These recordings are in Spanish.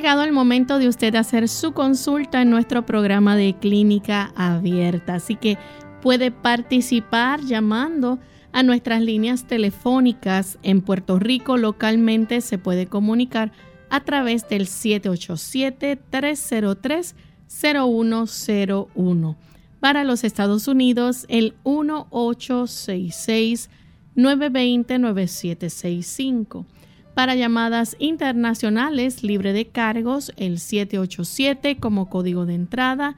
Llegado el momento de usted hacer su consulta en nuestro programa de clínica abierta, así que puede participar llamando a nuestras líneas telefónicas. En Puerto Rico localmente se puede comunicar a través del 787-303-0101. Para los Estados Unidos, el 1866 920 9765 para llamadas internacionales libre de cargos, el 787 como código de entrada,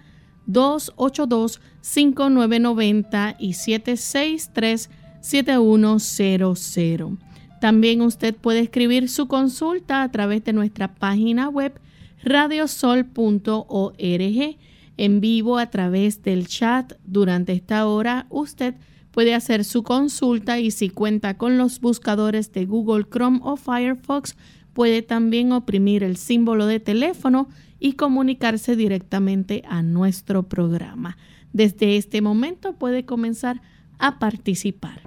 282-5990 y 763-7100. También usted puede escribir su consulta a través de nuestra página web radiosol.org en vivo a través del chat. Durante esta hora usted puede hacer su consulta y si cuenta con los buscadores de Google Chrome o Firefox, puede también oprimir el símbolo de teléfono y comunicarse directamente a nuestro programa. Desde este momento puede comenzar a participar.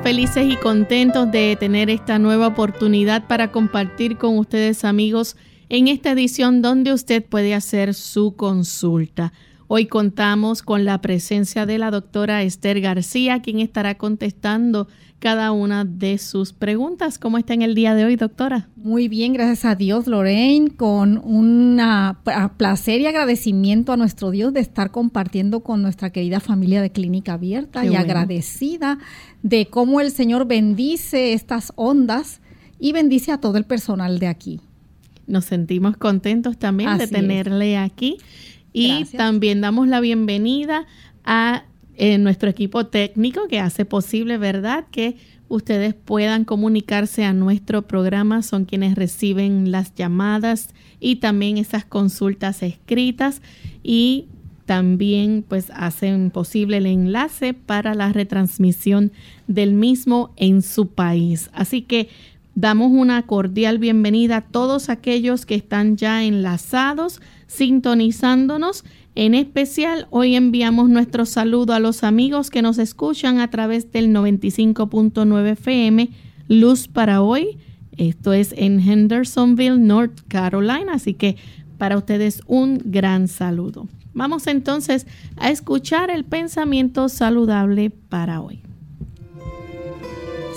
Felices y contentos de tener esta nueva oportunidad para compartir con ustedes amigos en esta edición donde usted puede hacer su consulta. Hoy contamos con la presencia de la doctora Esther García, quien estará contestando cada una de sus preguntas. ¿Cómo está en el día de hoy, doctora? Muy bien, gracias a Dios, Lorraine, con un placer y agradecimiento a nuestro Dios de estar compartiendo con nuestra querida familia de Clínica Abierta y agradecida de cómo el Señor bendice estas ondas y bendice a todo el personal de aquí. Nos sentimos contentos también de tenerle aquí y también damos la bienvenida a en nuestro equipo técnico que hace posible, ¿verdad?, que ustedes puedan comunicarse a nuestro programa, son quienes reciben las llamadas y también esas consultas escritas y también pues hacen posible el enlace para la retransmisión del mismo en su país. Así que damos una cordial bienvenida a todos aquellos que están ya enlazados, sintonizándonos en especial, hoy enviamos nuestro saludo a los amigos que nos escuchan a través del 95.9 FM Luz para hoy. Esto es en Hendersonville, North Carolina, así que para ustedes un gran saludo. Vamos entonces a escuchar el pensamiento saludable para hoy.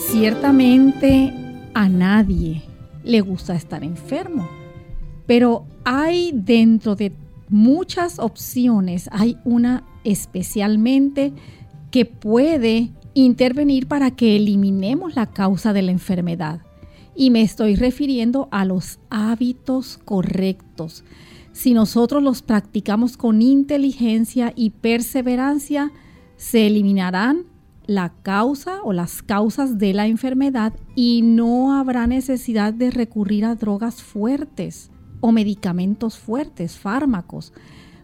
Ciertamente a nadie le gusta estar enfermo, pero hay dentro de muchas opciones. Hay una especialmente que puede intervenir para que eliminemos la causa de la enfermedad. Y me estoy refiriendo a los hábitos correctos. Si nosotros los practicamos con inteligencia y perseverancia, se eliminarán la causa o las causas de la enfermedad y no habrá necesidad de recurrir a drogas fuertes medicamentos fuertes, fármacos.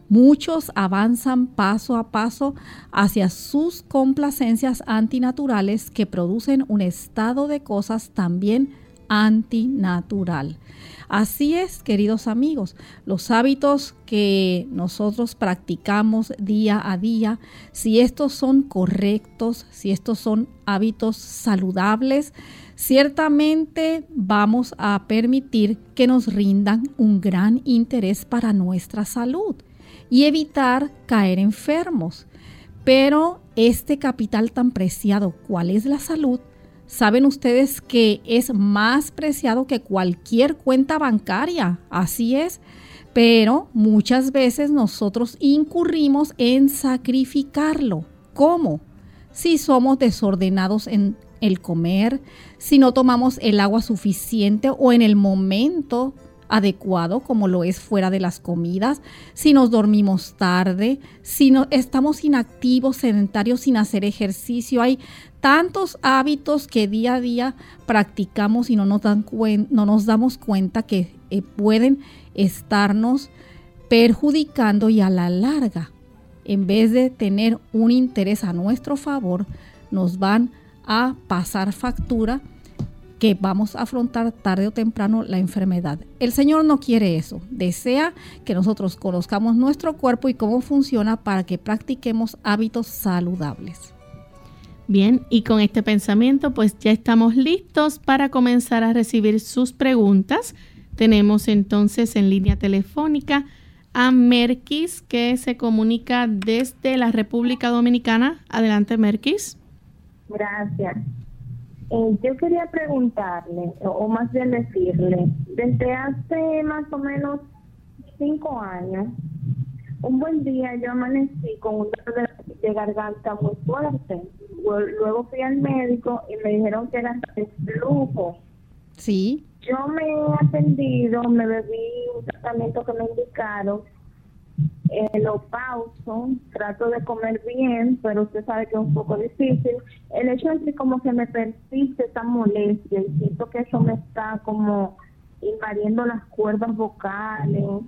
Muchos avanzan paso a paso hacia sus complacencias antinaturales que producen un estado de cosas también antinatural. Así es, queridos amigos, los hábitos que nosotros practicamos día a día, si estos son correctos, si estos son hábitos saludables, ciertamente vamos a permitir que nos rindan un gran interés para nuestra salud y evitar caer enfermos. Pero este capital tan preciado, ¿cuál es la salud? Saben ustedes que es más preciado que cualquier cuenta bancaria, así es, pero muchas veces nosotros incurrimos en sacrificarlo. ¿Cómo? Si somos desordenados en el comer, si no tomamos el agua suficiente o en el momento adecuado como lo es fuera de las comidas, si nos dormimos tarde, si no, estamos inactivos, sedentarios sin hacer ejercicio. Hay tantos hábitos que día a día practicamos y no nos, dan no nos damos cuenta que eh, pueden estarnos perjudicando y a la larga, en vez de tener un interés a nuestro favor, nos van a pasar factura que vamos a afrontar tarde o temprano la enfermedad. El Señor no quiere eso. Desea que nosotros conozcamos nuestro cuerpo y cómo funciona para que practiquemos hábitos saludables. Bien, y con este pensamiento pues ya estamos listos para comenzar a recibir sus preguntas. Tenemos entonces en línea telefónica a Merkis que se comunica desde la República Dominicana. Adelante, Merkis. Gracias. Eh, yo quería preguntarle, o más bien decirle, desde hace más o menos cinco años, un buen día yo amanecí con un dolor de, garganta muy fuerte. Luego fui al médico y me dijeron que era flujo. Sí. Yo me he atendido, me bebí un tratamiento que me indicaron lo pauso, trato de comer bien, pero usted sabe que es un poco difícil. El hecho es que como que me persiste esa molestia y siento que eso me está como invadiendo las cuerdas vocales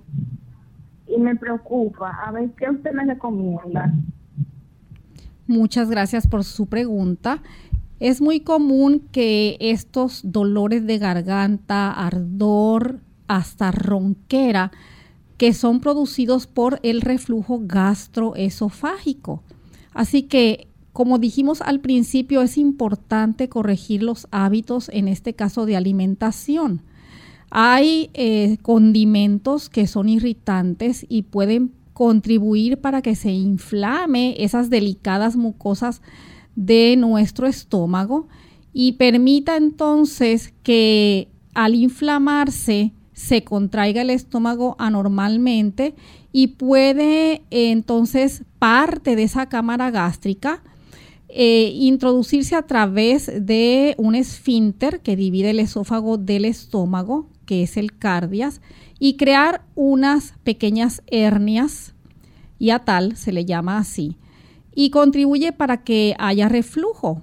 y me preocupa. A ver, ¿qué usted me recomienda? Muchas gracias por su pregunta. Es muy común que estos dolores de garganta, ardor, hasta ronquera, que son producidos por el reflujo gastroesofágico. Así que, como dijimos al principio, es importante corregir los hábitos, en este caso de alimentación. Hay eh, condimentos que son irritantes y pueden contribuir para que se inflame esas delicadas mucosas de nuestro estómago y permita entonces que al inflamarse se contraiga el estómago anormalmente y puede entonces parte de esa cámara gástrica eh, introducirse a través de un esfínter que divide el esófago del estómago, que es el cardias, y crear unas pequeñas hernias, y a tal se le llama así, y contribuye para que haya reflujo,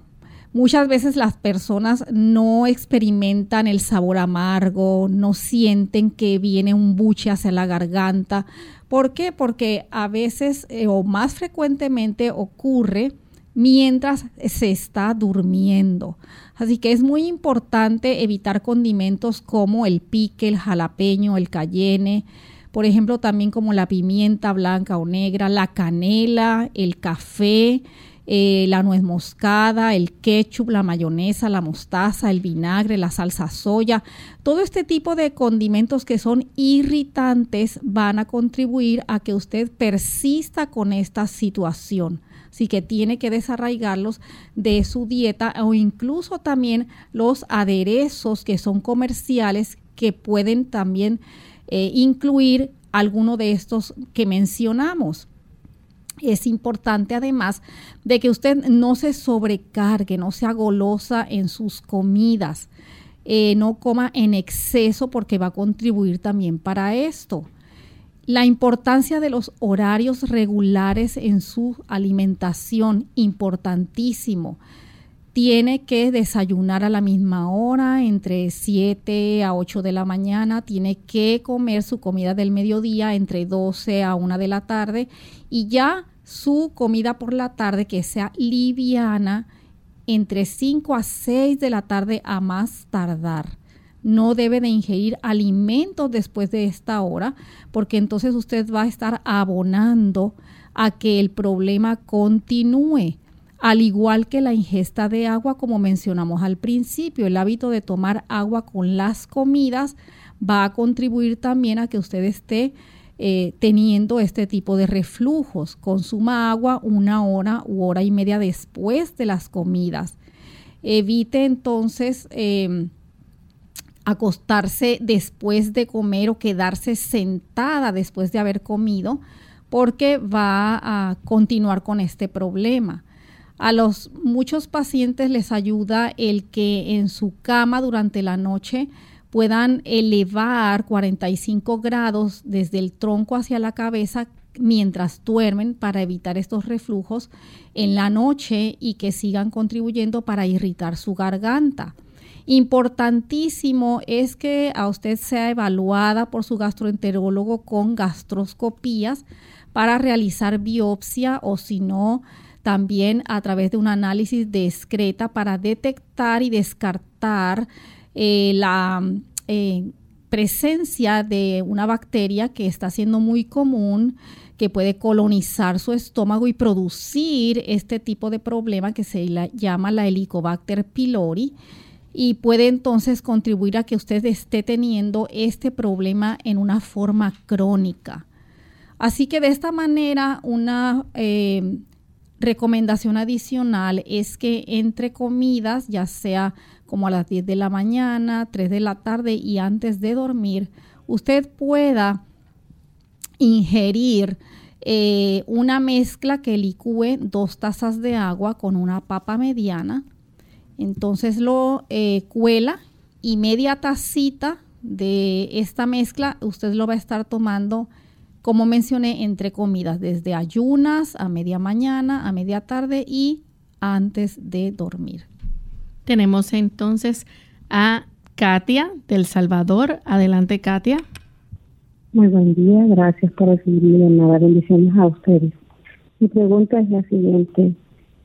Muchas veces las personas no experimentan el sabor amargo, no sienten que viene un buche hacia la garganta. ¿Por qué? Porque a veces eh, o más frecuentemente ocurre mientras se está durmiendo. Así que es muy importante evitar condimentos como el pique, el jalapeño, el cayenne, por ejemplo también como la pimienta blanca o negra, la canela, el café, eh, la nuez moscada, el ketchup, la mayonesa, la mostaza, el vinagre, la salsa soya, todo este tipo de condimentos que son irritantes van a contribuir a que usted persista con esta situación. Así que tiene que desarraigarlos de su dieta o incluso también los aderezos que son comerciales que pueden también eh, incluir alguno de estos que mencionamos es importante además de que usted no se sobrecargue, no sea golosa en sus comidas, eh, no coma en exceso porque va a contribuir también para esto. La importancia de los horarios regulares en su alimentación, importantísimo. Tiene que desayunar a la misma hora, entre 7 a 8 de la mañana. Tiene que comer su comida del mediodía entre 12 a 1 de la tarde. Y ya su comida por la tarde que sea liviana entre 5 a 6 de la tarde a más tardar. No debe de ingerir alimentos después de esta hora porque entonces usted va a estar abonando a que el problema continúe. Al igual que la ingesta de agua, como mencionamos al principio, el hábito de tomar agua con las comidas va a contribuir también a que usted esté eh, teniendo este tipo de reflujos. Consuma agua una hora u hora y media después de las comidas. Evite entonces em, acostarse después de comer o quedarse sentada después de haber comido porque va a continuar con este problema. A los muchos pacientes les ayuda el que en su cama durante la noche puedan elevar 45 grados desde el tronco hacia la cabeza mientras duermen para evitar estos reflujos en la noche y que sigan contribuyendo para irritar su garganta. Importantísimo es que a usted sea evaluada por su gastroenterólogo con gastroscopías para realizar biopsia o si no, también a través de un análisis de excreta para detectar y descartar eh, la eh, presencia de una bacteria que está siendo muy común que puede colonizar su estómago y producir este tipo de problema que se llama la Helicobacter pylori y puede entonces contribuir a que usted esté teniendo este problema en una forma crónica. Así que de esta manera una eh, recomendación adicional es que entre comidas, ya sea como a las 10 de la mañana, 3 de la tarde y antes de dormir, usted pueda ingerir eh, una mezcla que licúe dos tazas de agua con una papa mediana. Entonces lo eh, cuela y media tacita de esta mezcla usted lo va a estar tomando, como mencioné, entre comidas, desde ayunas a media mañana, a media tarde y antes de dormir. Tenemos entonces a Katia del Salvador. Adelante, Katia. Muy buen día, gracias por recibir mi llamada. Bendiciones a ustedes. Mi pregunta es la siguiente.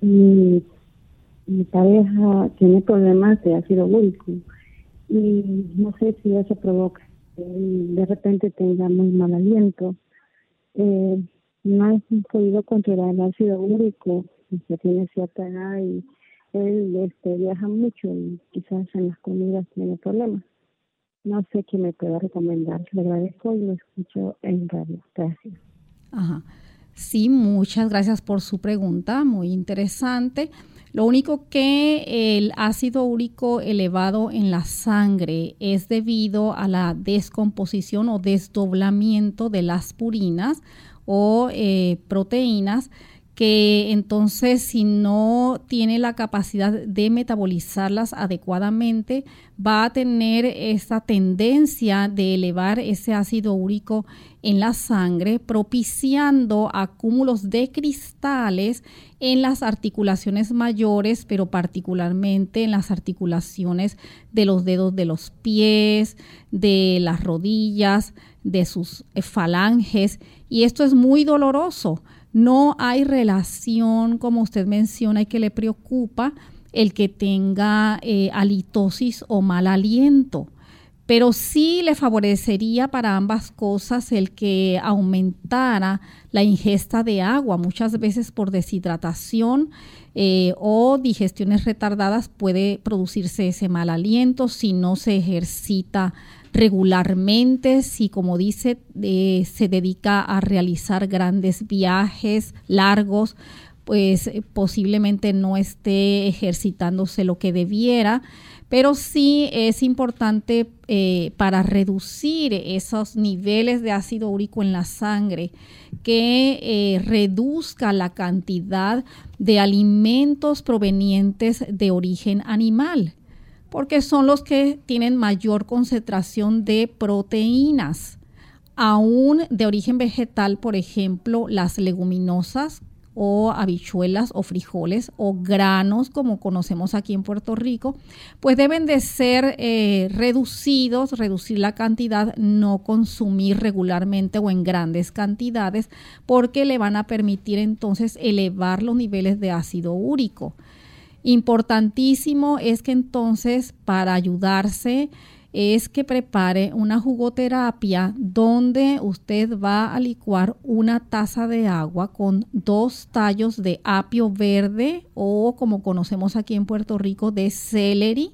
Mi, pareja tiene problemas de ácido úrico y no sé si eso provoca que de repente tenga muy mal aliento. Eh, no he podido controlar el ácido úrico, que tiene cierta edad y él este, viaja mucho y quizás en las comidas tiene problemas. No sé qué me pueda recomendar. Le agradezco y lo escucho en radio. Gracias. Ajá. Sí, muchas gracias por su pregunta, muy interesante. Lo único que el ácido úrico elevado en la sangre es debido a la descomposición o desdoblamiento de las purinas o eh, proteínas que entonces si no tiene la capacidad de metabolizarlas adecuadamente, va a tener esta tendencia de elevar ese ácido úrico en la sangre, propiciando acúmulos de cristales en las articulaciones mayores, pero particularmente en las articulaciones de los dedos de los pies, de las rodillas, de sus falanges, y esto es muy doloroso no hay relación, como usted menciona, y que le preocupa el que tenga eh, halitosis o mal aliento. Pero sí le favorecería para ambas cosas el que aumentara la ingesta de agua. Muchas veces por deshidratación eh, o digestiones retardadas puede producirse ese mal aliento si no se ejercita regularmente, si como dice, eh, se dedica a realizar grandes viajes largos, pues eh, posiblemente no esté ejercitándose lo que debiera, pero sí es importante eh, para reducir esos niveles de ácido úrico en la sangre que reduzca la cantidad de alimentos provenientes de origen animal porque son los que tienen mayor concentración de proteínas. Aún de origen vegetal, por ejemplo, las leguminosas o habichuelas o frijoles o granos como conocemos aquí en Puerto Rico, pues deben de ser eh, reducidos, reducir la cantidad, no consumir regularmente o en grandes cantidades, porque le van a permitir entonces elevar los niveles de ácido úrico. Importantísimo es que entonces para ayudarse es que prepare una jugoterapia donde usted va a licuar una taza de agua con dos tallos de apio verde o como conocemos aquí en Puerto Rico de celery.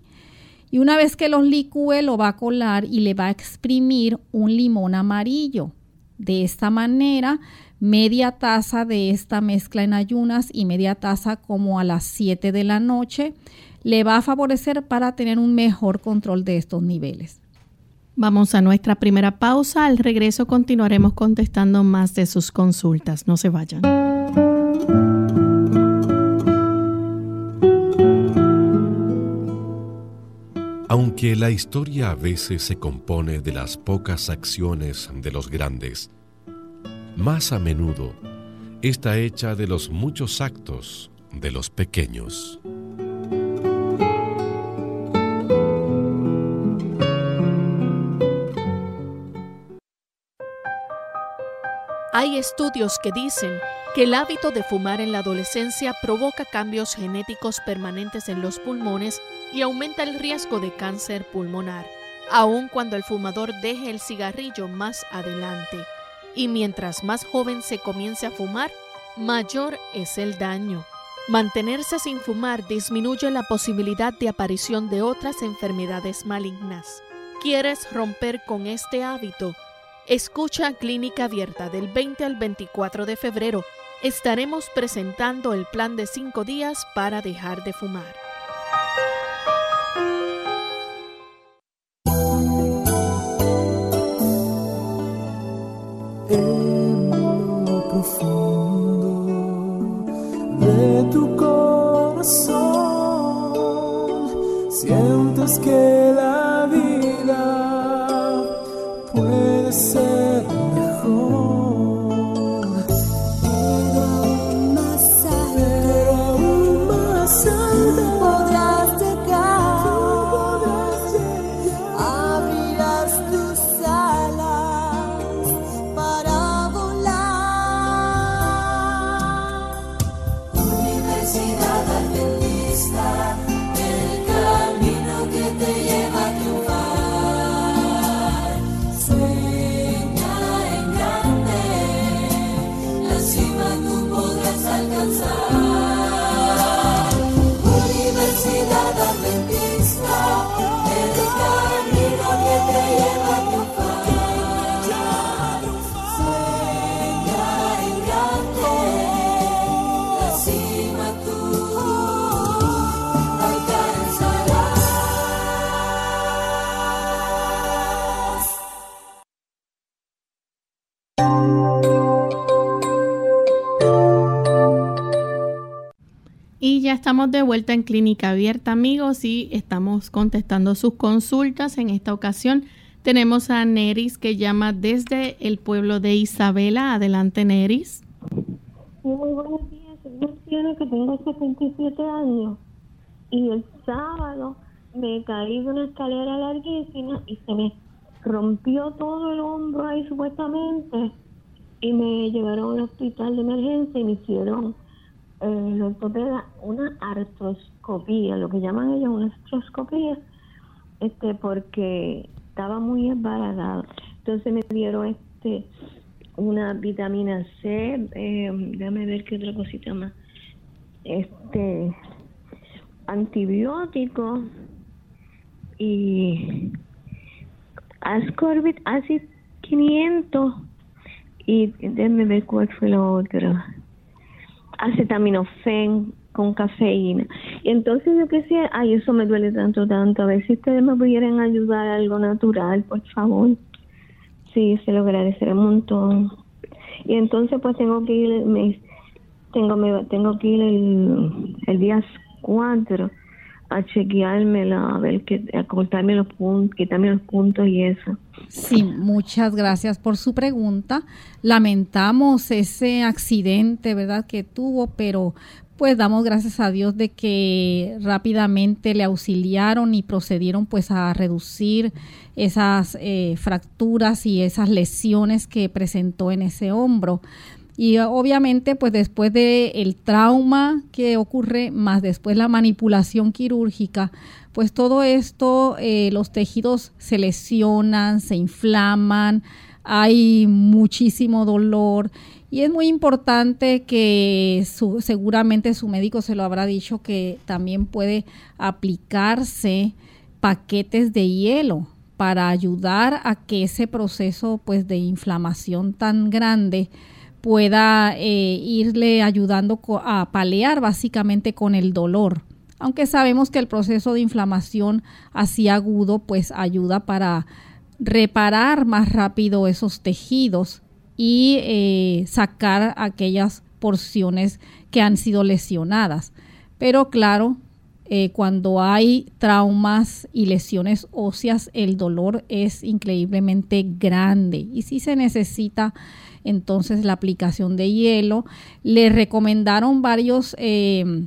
Y una vez que los licúe lo va a colar y le va a exprimir un limón amarillo. De esta manera media taza de esta mezcla en ayunas y media taza como a las 7 de la noche. le va a favorecer para tener un mejor control de estos niveles. Vamos a nuestra primera pausa. Al regreso continuaremos contestando más de sus consultas. No se vayan. Aunque la historia a veces se compone de las pocas acciones de los grandes, más a menudo está hecha de los muchos actos de los pequeños. Hay estudios que dicen que el hábito de fumar en la adolescencia provoca cambios genéticos permanentes en los pulmones y aumenta el riesgo de cáncer pulmonar, aun cuando el fumador deje el cigarrillo más adelante. Y mientras más joven se comience a fumar, mayor es el daño. Mantenerse sin fumar disminuye la posibilidad de aparición de otras enfermedades malignas. ¿Quieres romper con este hábito? Escucha Clínica Abierta del 20 al 24 de febrero. Estaremos presentando el plan de 5 días para dejar de fumar. escape. De vuelta en Clínica Abierta, amigos, y estamos contestando sus consultas. En esta ocasión tenemos a Neris que llama desde el pueblo de Isabela. Adelante, Neris. Muy buenos días, que tengo 77 años. Y el sábado me caí de una escalera larguísima y se me rompió todo el hombro ahí supuestamente. Y me llevaron al hospital de emergencia y me hicieron eh, el ortopeda una artroscopía, lo que llaman ellos una artroscopía, este, porque estaba muy embarazada. Entonces me dieron este una vitamina C, eh, déjame ver qué otra cosita más, este antibiótico y Ascorbit Acid 500 y déjame ver cuál fue la otra acetaminofén con cafeína. Y entonces yo qué sé, ay, eso me duele tanto, tanto. A ver si ustedes me pudieran ayudar algo natural, por favor. Sí, se lo agradeceré un montón. Y entonces pues tengo que ir, me, tengo, me, tengo que ir el, el día 4 a chequeármela, a ver que, a cortarme los puntos, quitarme los puntos y eso. Sí, muchas gracias por su pregunta. Lamentamos ese accidente, ¿verdad?, que tuvo, pero pues damos gracias a Dios de que rápidamente le auxiliaron y procedieron pues a reducir esas eh, fracturas y esas lesiones que presentó en ese hombro. Y obviamente, pues después del el trauma que ocurre, más después la manipulación quirúrgica, pues todo esto, eh, los tejidos se lesionan, se inflaman, hay muchísimo dolor. Y es muy importante que su, seguramente su médico se lo habrá dicho que también puede aplicarse paquetes de hielo para ayudar a que ese proceso pues de inflamación tan grande pueda eh, irle ayudando a palear básicamente con el dolor aunque sabemos que el proceso de inflamación así agudo pues ayuda para reparar más rápido esos tejidos y eh, sacar aquellas porciones que han sido lesionadas. Pero claro, eh, cuando hay traumas y lesiones óseas, el dolor es increíblemente grande y si se necesita entonces la aplicación de hielo. Le recomendaron varios eh,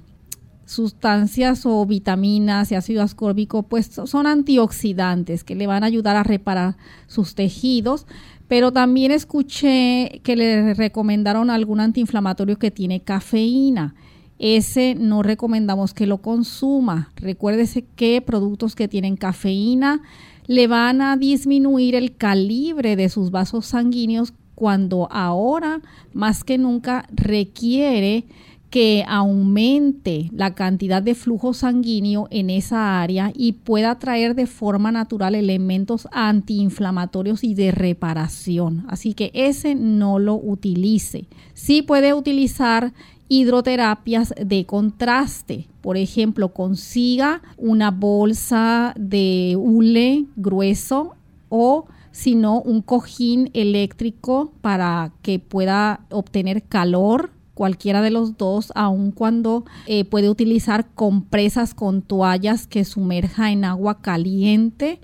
sustancias o vitaminas y ácido ascórbico, pues son antioxidantes que le van a ayudar a reparar sus tejidos. Pero también escuché que le recomendaron algún antiinflamatorio que tiene cafeína. Ese no recomendamos que lo consuma. Recuérdese que productos que tienen cafeína le van a disminuir el calibre de sus vasos sanguíneos cuando ahora más que nunca requiere que aumente la cantidad de flujo sanguíneo en esa área y pueda traer de forma natural elementos antiinflamatorios y de reparación. Así que ese no lo utilice. Sí puede utilizar hidroterapias de contraste. Por ejemplo, consiga una bolsa de hule grueso o sino un cojín eléctrico para que pueda obtener calor cualquiera de los dos, aun cuando eh, puede utilizar compresas con toallas que sumerja en agua caliente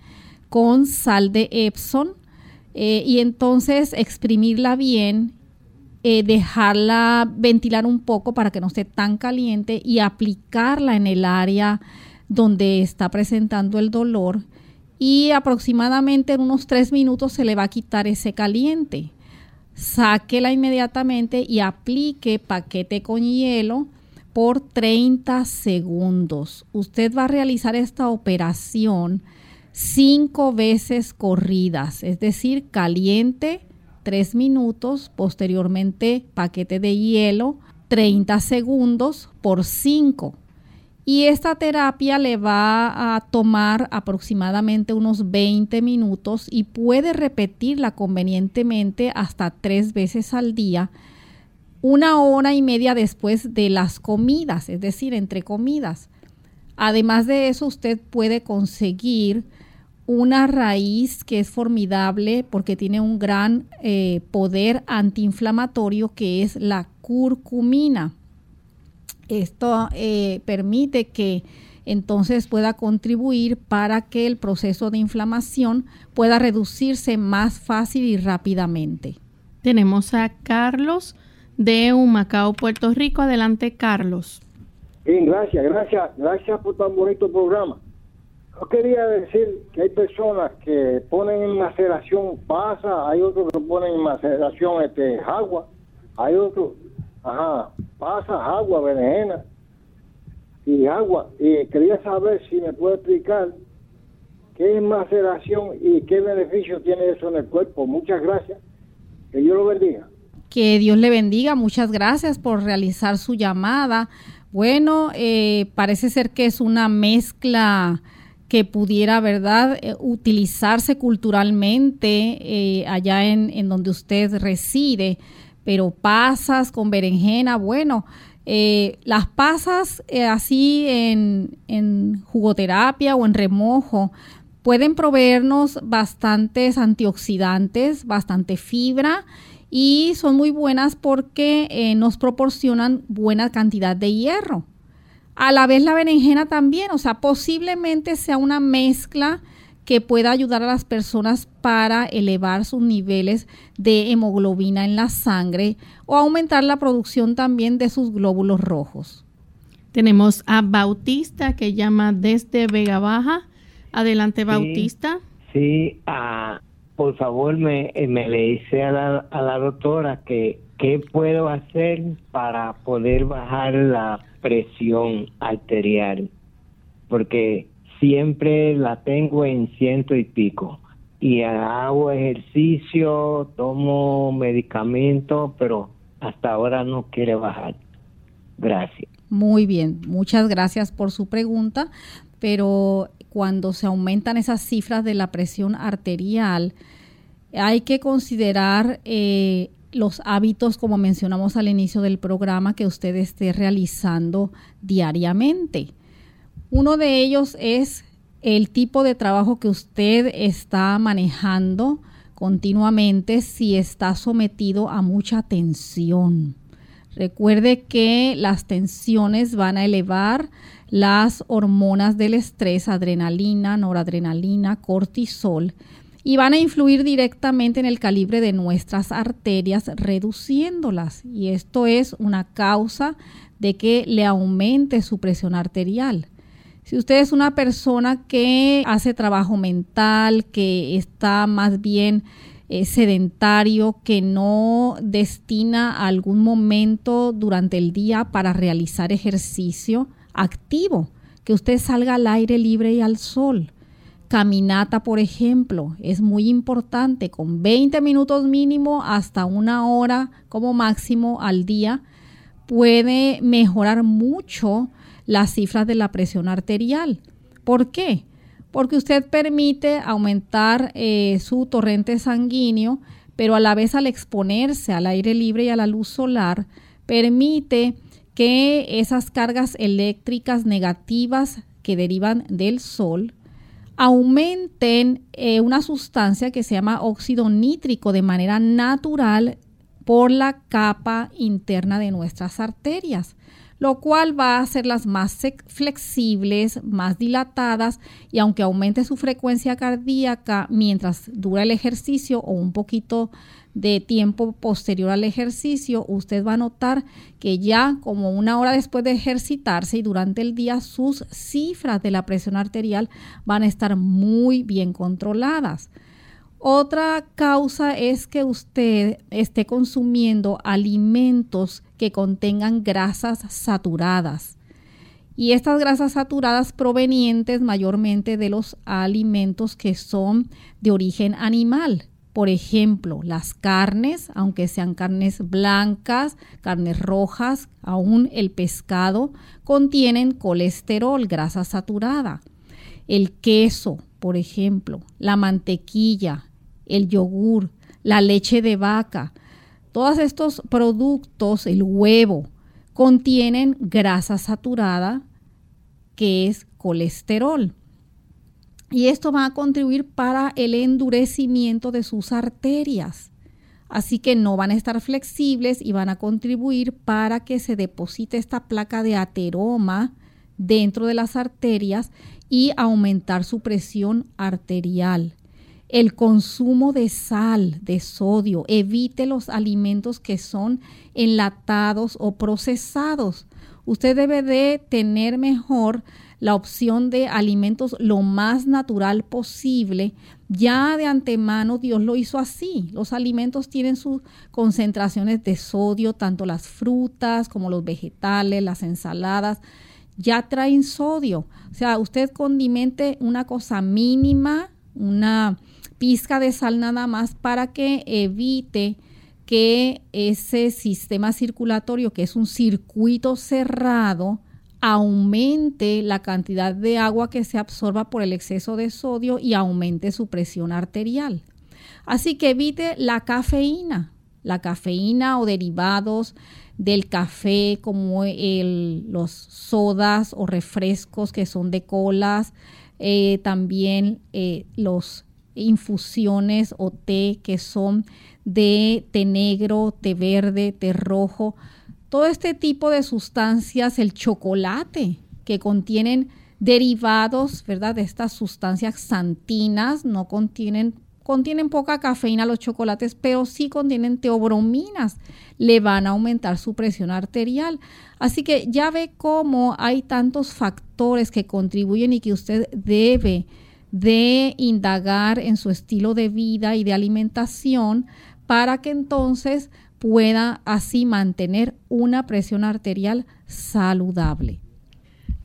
con sal de Epson eh, y entonces exprimirla bien, eh, dejarla ventilar un poco para que no esté tan caliente y aplicarla en el área donde está presentando el dolor y aproximadamente en unos tres minutos se le va a quitar ese caliente sáquela inmediatamente y aplique paquete con hielo por 30 segundos. Usted va a realizar esta operación cinco veces corridas, es decir, caliente 3 minutos, posteriormente paquete de hielo 30 segundos por 5 y esta terapia le va a tomar aproximadamente unos 20 minutos y puede repetirla convenientemente hasta tres veces al día, una hora y media después de las comidas, es decir, entre comidas. Además de eso, usted puede conseguir una raíz que es formidable porque tiene un gran eh, poder antiinflamatorio que es la curcumina. Esto eh, permite que entonces pueda contribuir para que el proceso de inflamación pueda reducirse más fácil y rápidamente. Tenemos a Carlos de Humacao, Puerto Rico. Adelante, Carlos. Bien, gracias, gracias, gracias por tan bonito programa. Yo quería decir que hay personas que ponen en maceración pasa, hay otros que ponen en maceración este agua, hay otros Ajá, pasa agua, berenjena y agua. Y quería saber si me puede explicar qué es maceración y qué beneficio tiene eso en el cuerpo. Muchas gracias. Que Dios lo bendiga. Que Dios le bendiga. Muchas gracias por realizar su llamada. Bueno, eh, parece ser que es una mezcla que pudiera, ¿verdad?, eh, utilizarse culturalmente eh, allá en, en donde usted reside pero pasas con berenjena, bueno, eh, las pasas así en, en, jugoterapia o en remojo pueden proveernos bastantes antioxidantes, bastante fibra y son muy buenas porque nos proporcionan buena cantidad de hierro. A la vez la berenjena también, o sea, posiblemente sea una mezcla que pueda ayudar a las personas para elevar sus niveles de hemoglobina en la sangre o aumentar la producción también de sus glóbulos rojos. Tenemos a Bautista que llama desde Vega Baja. Adelante, Bautista. Sí, ah, por favor, me, me le dice a la, a la doctora que qué puedo hacer para poder bajar la presión arterial. Porque siempre la tengo en ciento y pico. Y hago ejercicio, tomo medicamento, pero hasta ahora no quiere bajar. Gracias. Muy bien, muchas gracias por su pregunta, pero cuando se aumentan esas cifras de la presión arterial, hay que considerar eh, los hábitos, como mencionamos al inicio del programa, que usted esté realizando diariamente Uno de ellos es el tipo de trabajo que usted está manejando continuamente si está sometido a mucha tensión. Recuerde que las tensiones van a elevar las hormonas del estrés, adrenalina, noradrenalina, cortisol, y van a influir directamente en el calibre de nuestras arterias, reduciéndolas. Y esto es una causa de que le aumente su presión arterial. Si usted es una persona que hace trabajo mental, que está más bien eh, sedentario, que no destina algún momento durante el día para realizar ejercicio activo, que usted salga al aire libre y al sol. Caminata, por ejemplo, es muy importante, con 20 minutos mínimo hasta una hora como máximo al día, puede mejorar mucho las cifras de la presión arterial. ¿Por qué? Porque usted permite aumentar eh, su torrente sanguíneo, pero a la vez al exponerse al aire libre y a la luz solar, permite que esas cargas eléctricas negativas que derivan del sol aumenten eh, una sustancia que se llama óxido nítrico de manera natural por la capa interna de nuestras arterias lo cual va a hacerlas más flexibles, más dilatadas y aunque aumente su frecuencia cardíaca mientras dura el ejercicio o un poquito de tiempo posterior al ejercicio, usted va a notar que ya como una hora después de ejercitarse y durante el día sus cifras de la presión arterial van a estar muy bien controladas. Otra causa es que usted esté consumiendo alimentos que contengan grasas saturadas. Y estas grasas saturadas provenientes mayormente de los alimentos que son de origen animal. Por ejemplo, las carnes, aunque sean carnes blancas, carnes rojas, aún el pescado, contienen colesterol, grasa saturada. El queso, por ejemplo, la mantequilla, el yogur, la leche de vaca, todos estos productos, el huevo, contienen grasa saturada, que es colesterol. Y esto va a contribuir para el endurecimiento de sus arterias. Así que no van a estar flexibles y van a contribuir para que se deposite esta placa de ateroma dentro de las arterias y aumentar su presión arterial el consumo de sal, de sodio, evite los alimentos que son enlatados o procesados. Usted debe de tener mejor la opción de alimentos lo más natural posible. Ya de antemano Dios lo hizo así. Los alimentos tienen sus concentraciones de sodio, tanto las frutas como los vegetales, las ensaladas, ya traen sodio. O sea, usted condimente una cosa mínima, una pizca de sal nada más para que evite que ese sistema circulatorio, que es un circuito cerrado, aumente la cantidad de agua que se absorba por el exceso de sodio y aumente su presión arterial. Así que evite la cafeína, la cafeína o derivados del café como los sodas o refrescos que son de colas, eh, también eh, los infusiones o té que son de té negro, té verde, té rojo, todo este tipo de sustancias, el chocolate, que contienen derivados, ¿verdad? De estas sustancias santinas, no contienen, contienen poca cafeína los chocolates, pero sí contienen teobrominas, le van a aumentar su presión arterial. Así que ya ve cómo hay tantos factores que contribuyen y que usted debe de indagar en su estilo de vida y de alimentación para que entonces pueda así mantener una presión arterial saludable.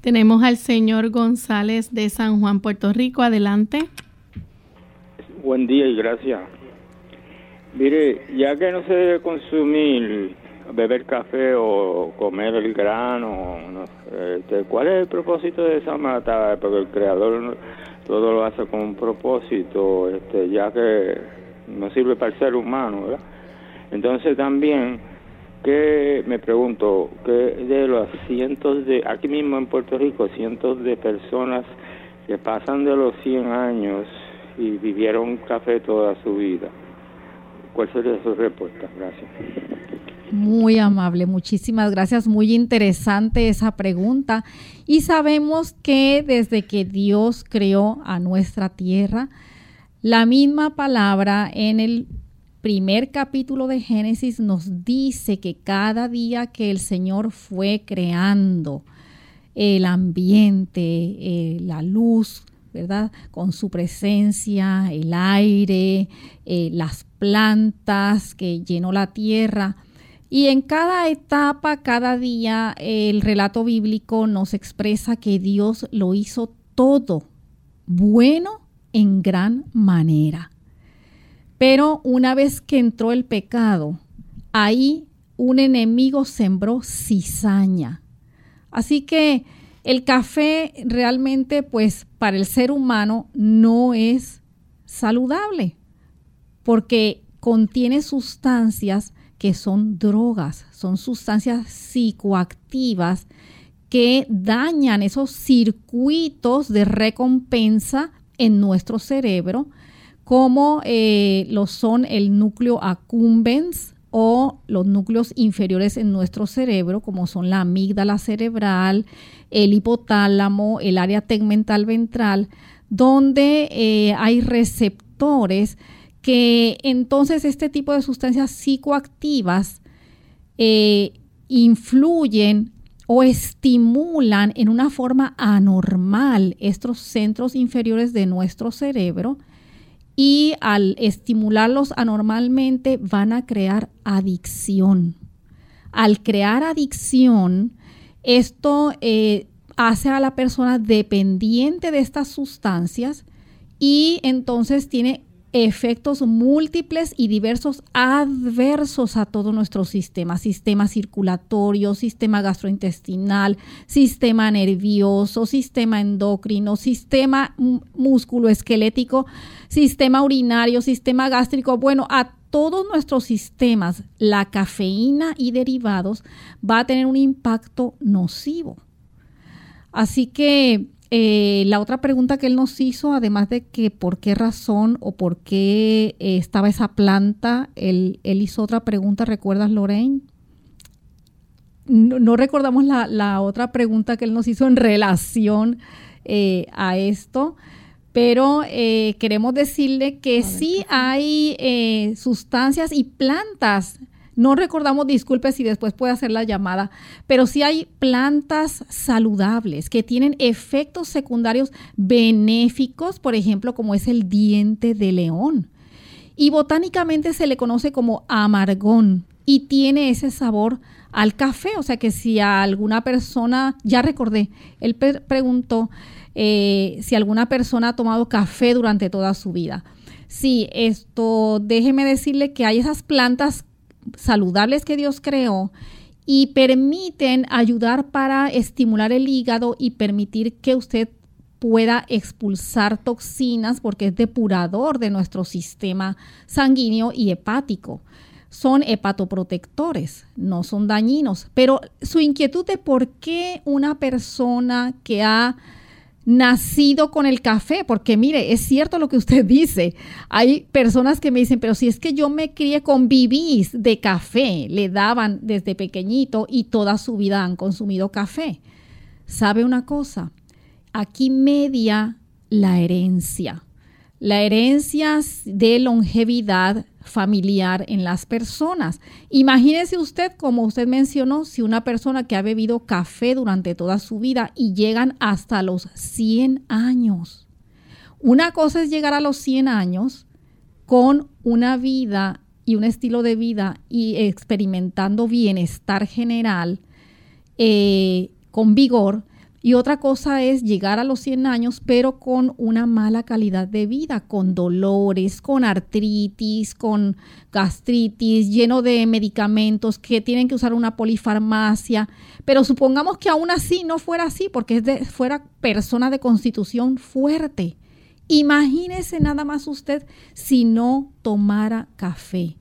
Tenemos al señor González de San Juan, Puerto Rico. Adelante. Buen día y gracias. Mire, ya que no se debe consumir, beber café o comer el grano, este, ¿cuál es el propósito de esa mata? Porque el creador todo lo hace con un propósito, este, ya que no sirve para el ser humano, ¿verdad? Entonces también que me pregunto, que de los cientos de, aquí mismo en Puerto Rico, cientos de personas que pasan de los 100 años y vivieron café toda su vida, ¿cuál sería su respuesta? Gracias. Muy amable, muchísimas gracias. Muy interesante esa pregunta. Y sabemos que desde que Dios creó a nuestra tierra, la misma palabra en el primer capítulo de Génesis nos dice que cada día que el Señor fue creando el ambiente, eh, la luz, ¿verdad? Con su presencia, el aire, eh, las plantas que llenó la tierra. Y en cada etapa, cada día, el relato bíblico nos expresa que Dios lo hizo todo bueno en gran manera. Pero una vez que entró el pecado, ahí un enemigo sembró cizaña. Así que el café realmente, pues para el ser humano no es saludable porque contiene sustancias que son drogas, son sustancias psicoactivas que dañan esos circuitos de recompensa en nuestro cerebro como eh, lo son el núcleo accumbens o los núcleos inferiores en nuestro cerebro, como son la amígdala cerebral, el hipotálamo, el área tegmental ventral, donde eh, hay receptores que entonces este tipo de sustancias psicoactivas eh, influyen o estimulan en una forma anormal estos centros inferiores de nuestro cerebro y al estimularlos anormalmente van a crear adicción. Al crear adicción, esto eh, hace a la persona dependiente de estas sustancias y entonces tiene efectos múltiples y diversos adversos a todo nuestro sistema, sistema circulatorio, sistema gastrointestinal, sistema nervioso, sistema endocrino, sistema musculoesquelético, sistema urinario, sistema gástrico, bueno, a todos nuestros sistemas, la cafeína y derivados va a tener un impacto nocivo. Así que eh, la otra pregunta que él nos hizo, además de que por qué razón o por qué eh, estaba esa planta, él, hizo otra pregunta, ¿recuerdas Lorraine? No, recordamos la, otra pregunta que él nos hizo en relación eh, a esto, pero queremos decirle que sí hay sustancias y plantas no recordamos, disculpe si después puede hacer la llamada, pero sí hay plantas saludables que tienen efectos secundarios benéficos, por ejemplo, como es el diente de león. Y botánicamente se le conoce como amargón y tiene ese sabor al café. O sea que si a alguna persona, ya recordé, él preguntó eh, si alguna persona ha tomado café durante toda su vida. Sí, esto, déjeme decirle que hay esas plantas saludables que Dios creó y permiten ayudar para estimular el hígado y permitir que usted pueda expulsar toxinas porque es depurador de nuestro sistema sanguíneo y hepático. Son hepatoprotectores, no son dañinos, pero su inquietud de por qué una persona que ha nacido con el café, porque mire, es cierto lo que usted dice. Hay personas que me dicen, pero si es que yo me crié con bibís de café, le daban desde pequeñito y toda su vida han consumido café. ¿Sabe una cosa? Aquí media la herencia. La herencia de longevidad familiar en las personas. Imagínese usted, como usted mencionó, si una persona que ha bebido café durante toda su vida y llegan hasta los 100 años. Una cosa es llegar a los 100 años con una vida y un estilo de vida y experimentando bienestar general eh, con vigor y otra cosa es llegar a los 100 años, pero con una mala calidad de vida, con dolores, con artritis, con gastritis, lleno de medicamentos que tienen que usar una polifarmacia. Pero supongamos que aún así no fuera así, porque es fuera persona de constitución fuerte. Imagínese nada más usted si no tomara café.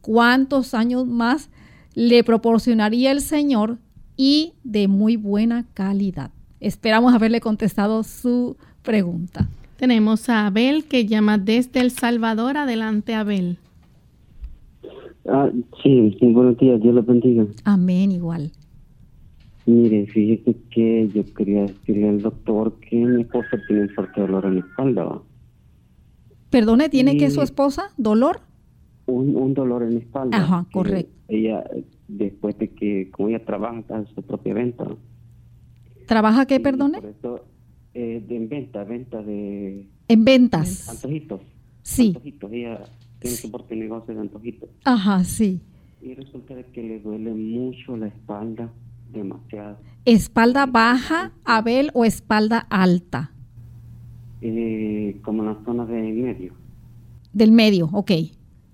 ¿Cuántos años más le proporcionaría el Señor y de muy buena calidad. Esperamos haberle contestado su pregunta. Tenemos a Abel que llama desde El Salvador. Adelante, Abel. Ah, sí, buenos días, Dios lo bendiga. Amén, igual. Mire, fíjese que yo quería decirle al doctor que mi esposa tiene un fuerte dolor en la espalda. Perdone, ¿tiene que su esposa dolor? Un, dolor en la espalda. Ajá, correcto. Ella, después de que, como ella trabaja en su propia venta. ¿Trabaja qué, perdone? Eh, en venta, venta de... En ventas. Antojitos. Sí. Antojitos, ella tiene su propio negocio de antojitos. Ajá, sí. Y resulta que le duele mucho la espalda, demasiado. ¿Espalda baja, Abel, o espalda alta? Eh, como en la zona de medio. Del medio, ok.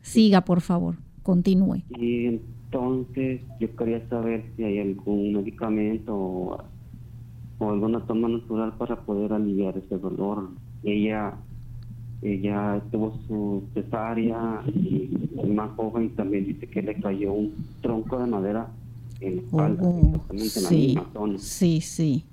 Siga, por favor, continúe. Y entonces yo quería saber si hay algún medicamento o, alguna toma natural para poder aliviar ese dolor. Ella ella tuvo su cesárea y más joven también dice que le cayó un tronco de madera en la espalda, oh, sí, Sí, sí.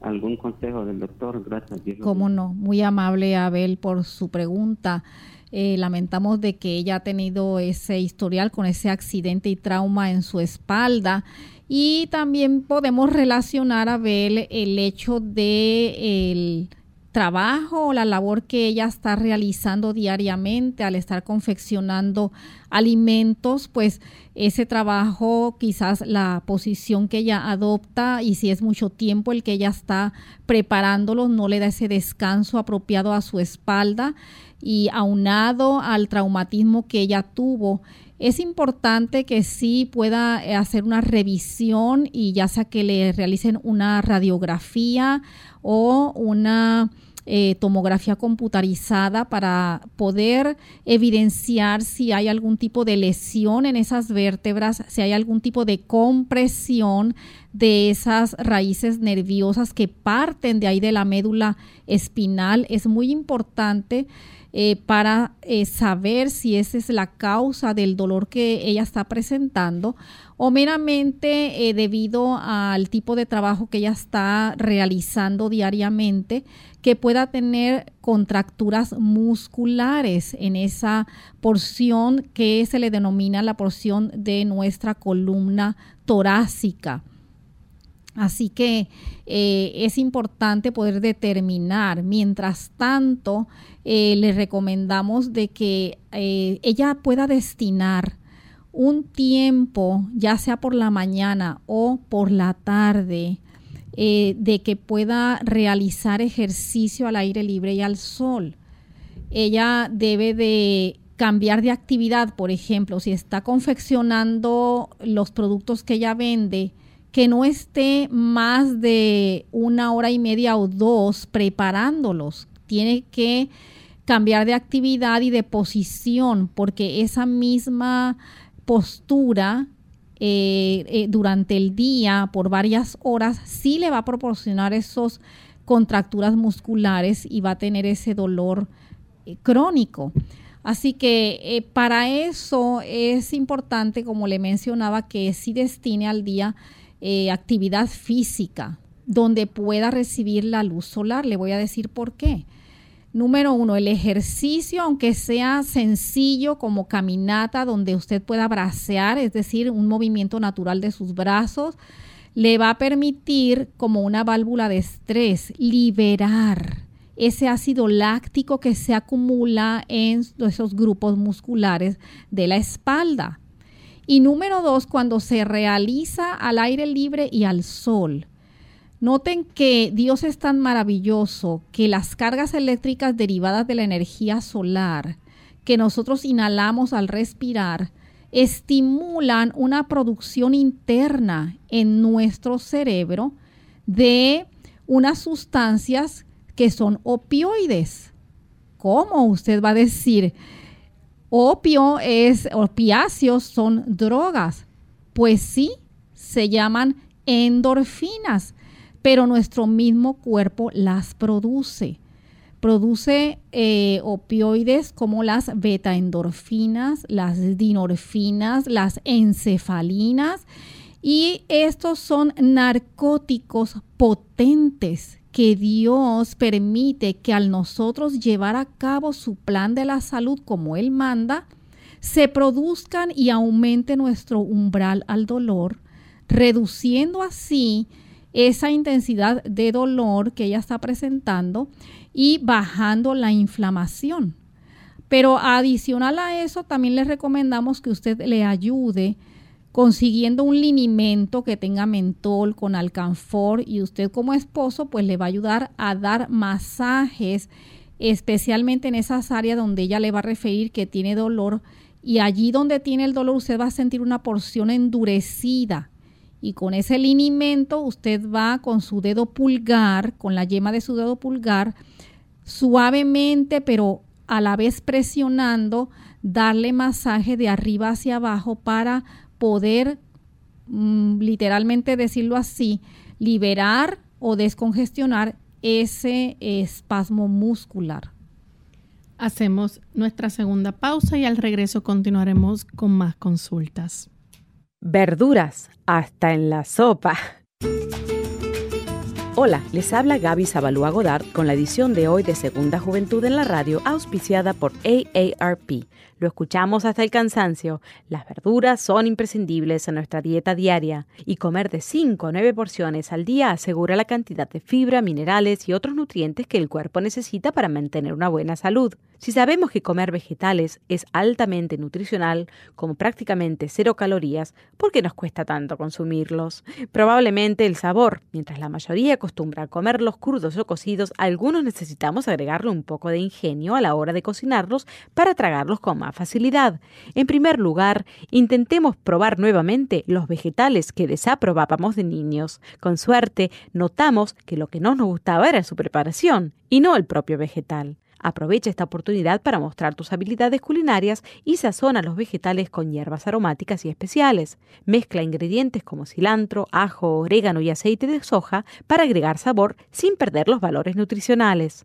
¿Algún consejo del doctor? Gracias. Cómo no. Muy amable, Abel, por su pregunta. Eh, lamentamos de que ella ha tenido ese historial con ese accidente y trauma en su espalda. Y también podemos relacionar, a Abel, el hecho de el trabajo o la labor que ella está realizando diariamente al estar confeccionando alimentos, pues ese trabajo, quizás la posición que ella adopta y si es mucho tiempo el que ella está preparándolos, no le da ese descanso apropiado a su espalda y aunado al traumatismo que ella tuvo, es importante que sí pueda eh, hacer una revisión y ya sea que le realicen una radiografía o una eh, tomografía computarizada para poder evidenciar si hay algún tipo de lesión en esas vértebras, si hay algún tipo de compresión de esas raíces nerviosas que parten de ahí de la médula espinal. Es muy importante eh, para eh, saber si esa es la causa del dolor que ella está presentando o meramente eh, debido al tipo de trabajo que ella está realizando diariamente que pueda tener contracturas musculares en esa porción que se le denomina la porción de nuestra columna torácica. Así que eh, es importante poder determinar. Mientras tanto, eh, le recomendamos de que eh, ella pueda destinar un tiempo, ya sea por la mañana o por la tarde, de que pueda realizar ejercicio al aire libre y al sol. Ella debe de cambiar de actividad, por ejemplo, si está confeccionando los productos que ella vende, que no esté más de una hora y media o dos preparándolos. Tiene que cambiar de actividad y de posición porque esa misma postura eh, eh, durante el día por varias horas sí le va a proporcionar esos contracturas musculares y va a tener ese dolor eh, crónico. Así que para eso es importante, como le mencionaba, que sí destine al día eh, actividad física donde pueda recibir la luz solar. Le voy a decir por qué. Número uno, el ejercicio, aunque sea sencillo como caminata, donde usted pueda bracear, es decir, un movimiento natural de sus brazos, le va a permitir como una válvula de estrés liberar ese ácido láctico que se acumula en esos grupos musculares de la espalda. Y número dos, cuando se realiza al aire libre y al sol. Noten que Dios es tan maravilloso que las cargas eléctricas derivadas de la energía solar que nosotros inhalamos al respirar estimulan una producción interna en nuestro cerebro de unas sustancias que son opioides. ¿Cómo usted va a decir? Opio es, opiáceos son drogas. Pues sí, se llaman endorfinas, pero nuestro mismo cuerpo las produce. produce eh, opioides como las betaendorfinas, las dinorfinas, las encefalinas y estos son narcóticos potentes que Dios permite que al nosotros llevar a cabo su plan de la salud como Él manda, se produzcan y aumente nuestro umbral al dolor, reduciendo así esa intensidad de dolor que ella está presentando y bajando la inflamación. Pero adicional a eso, también le recomendamos que usted le ayude consiguiendo un linimento que tenga mentol con alcanfor y usted como esposo pues le va a ayudar a dar masajes especialmente en esas áreas donde ella le va a referir que tiene dolor. Y allí donde tiene el dolor usted va a sentir una porción endurecida. Y con ese linimento usted va con su dedo pulgar, con la yema de su dedo pulgar, suavemente pero a la vez presionando, darle masaje de arriba hacia abajo para poder, mm, literalmente decirlo así, liberar o descongestionar ese espasmo muscular. Hacemos nuestra segunda pausa y al regreso continuaremos con más consultas. Verduras, hasta en la sopa. Hola, les habla Gaby Zabalúa Godard con la edición de hoy de Segunda Juventud en la Radio, auspiciada por AARP lo escuchamos hasta el cansancio. Las verduras son imprescindibles en nuestra dieta diaria y comer de 5 a 9 porciones al día asegura la cantidad de fibra, minerales y otros nutrientes que el cuerpo necesita para mantener una buena salud. Si sabemos que comer vegetales es altamente nutricional, como prácticamente cero calorías, ¿por qué nos cuesta tanto consumirlos? Probablemente el sabor. Mientras la mayoría acostumbra a comerlos crudos o cocidos, algunos necesitamos agregarle un poco de ingenio a la hora de cocinarlos para tragarlos con más facilidad. En primer lugar, intentemos probar nuevamente los vegetales que desaprobábamos de niños. Con suerte, notamos que lo que no nos gustaba era su preparación y no el propio vegetal. Aprovecha esta oportunidad para mostrar tus habilidades culinarias y sazona los vegetales con hierbas aromáticas y especiales. Mezcla ingredientes como cilantro, ajo, orégano y aceite de soja para agregar sabor sin perder los valores nutricionales.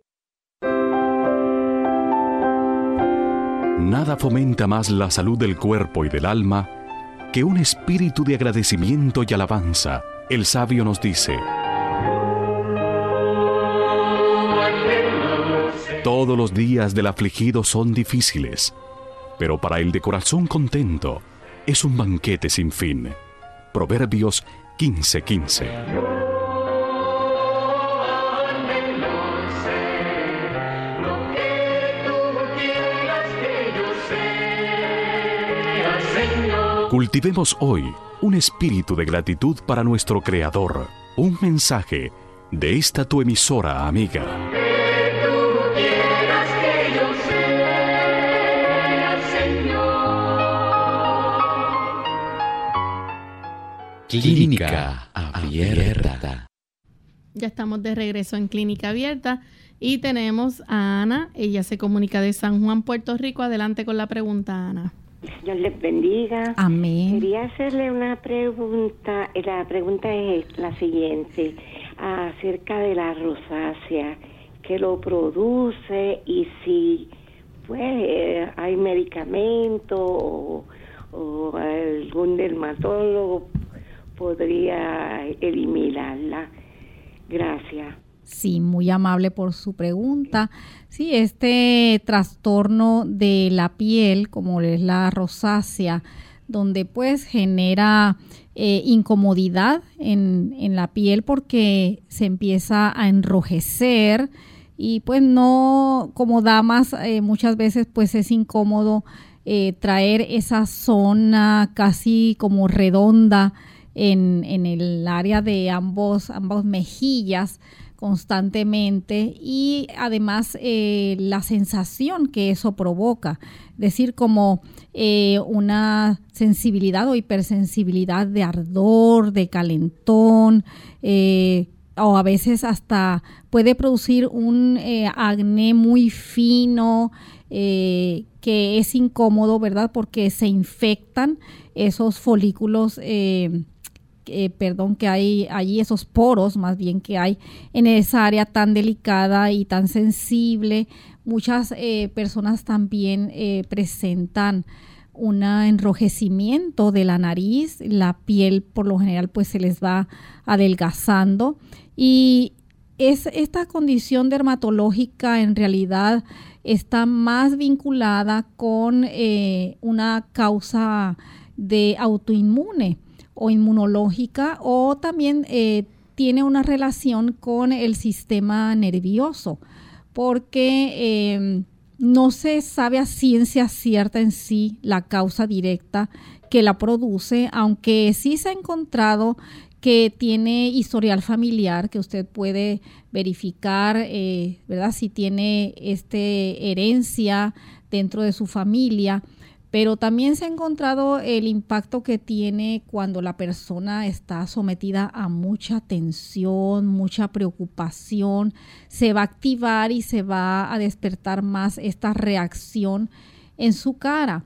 Nada fomenta más la salud del cuerpo y del alma que un espíritu de agradecimiento y alabanza. El sabio nos dice, Todos los días del afligido son difíciles, pero para el de corazón contento es un banquete sin fin. Proverbios 15:15. Cultivemos hoy un espíritu de gratitud para nuestro Creador. Un mensaje de esta tu emisora amiga. Clínica Abierta. Ya estamos de regreso en Clínica Abierta y tenemos a Ana. Ella se comunica de San Juan, Puerto Rico. Adelante con la pregunta, Ana. Dios les bendiga. Amén. Quería hacerle una pregunta. La pregunta es la siguiente, acerca de la rosácea, que lo produce y si pues hay medicamento o, algún dermatólogo podría eliminarla. Gracias. Sí, muy amable por su pregunta. Sí, este trastorno de la piel, como es la rosácea, donde pues genera eh, incomodidad en, la piel porque se empieza a enrojecer y pues no, como damas, eh, muchas veces pues es incómodo eh, traer esa zona casi como redonda en, en el área de ambos, ambas mejillas constantemente y además eh, la sensación que eso provoca, decir, como eh, una sensibilidad o hipersensibilidad de ardor, de calentón, eh, o a veces hasta puede producir un acné muy fino, que es incómodo, ¿verdad? Porque se infectan esos folículos perdón, que hay allí, esos poros más bien que hay en esa área tan delicada y tan sensible. Muchas eh, personas también eh, presentan un enrojecimiento de la nariz, la piel por lo general pues se les va adelgazando y es esta condición dermatológica en realidad está más vinculada con una causa de autoinmune o inmunológica o también eh, tiene una relación con el sistema nervioso porque em, no se sabe a ciencia cierta en sí la causa directa que la produce, aunque sí se ha encontrado que tiene historial familiar, que usted puede verificar, eh, ¿verdad? Si tiene este herencia dentro de su familia pero también se ha encontrado el impacto que tiene cuando la persona está sometida a mucha tensión, mucha preocupación, se va a activar y se va a despertar más esta reacción en su cara.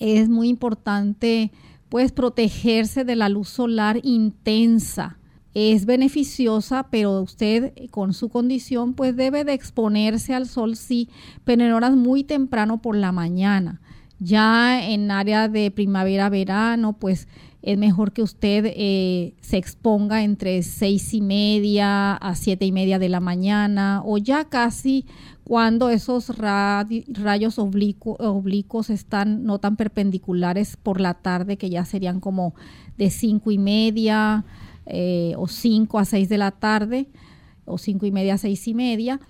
Es muy importante pues protegerse de la luz solar intensa. Es beneficiosa, pero usted con su condición pues debe de exponerse al sol sí, pero en horas muy temprano por la mañana ya en área de primavera-verano, pues es mejor que usted eh, se exponga entre seis y media a siete y media de la mañana o ya casi cuando esos rayos oblicuos están no tan perpendiculares por la tarde, que ya serían como de cinco y media eh, o cinco a seis de la tarde o cinco y media a seis y media,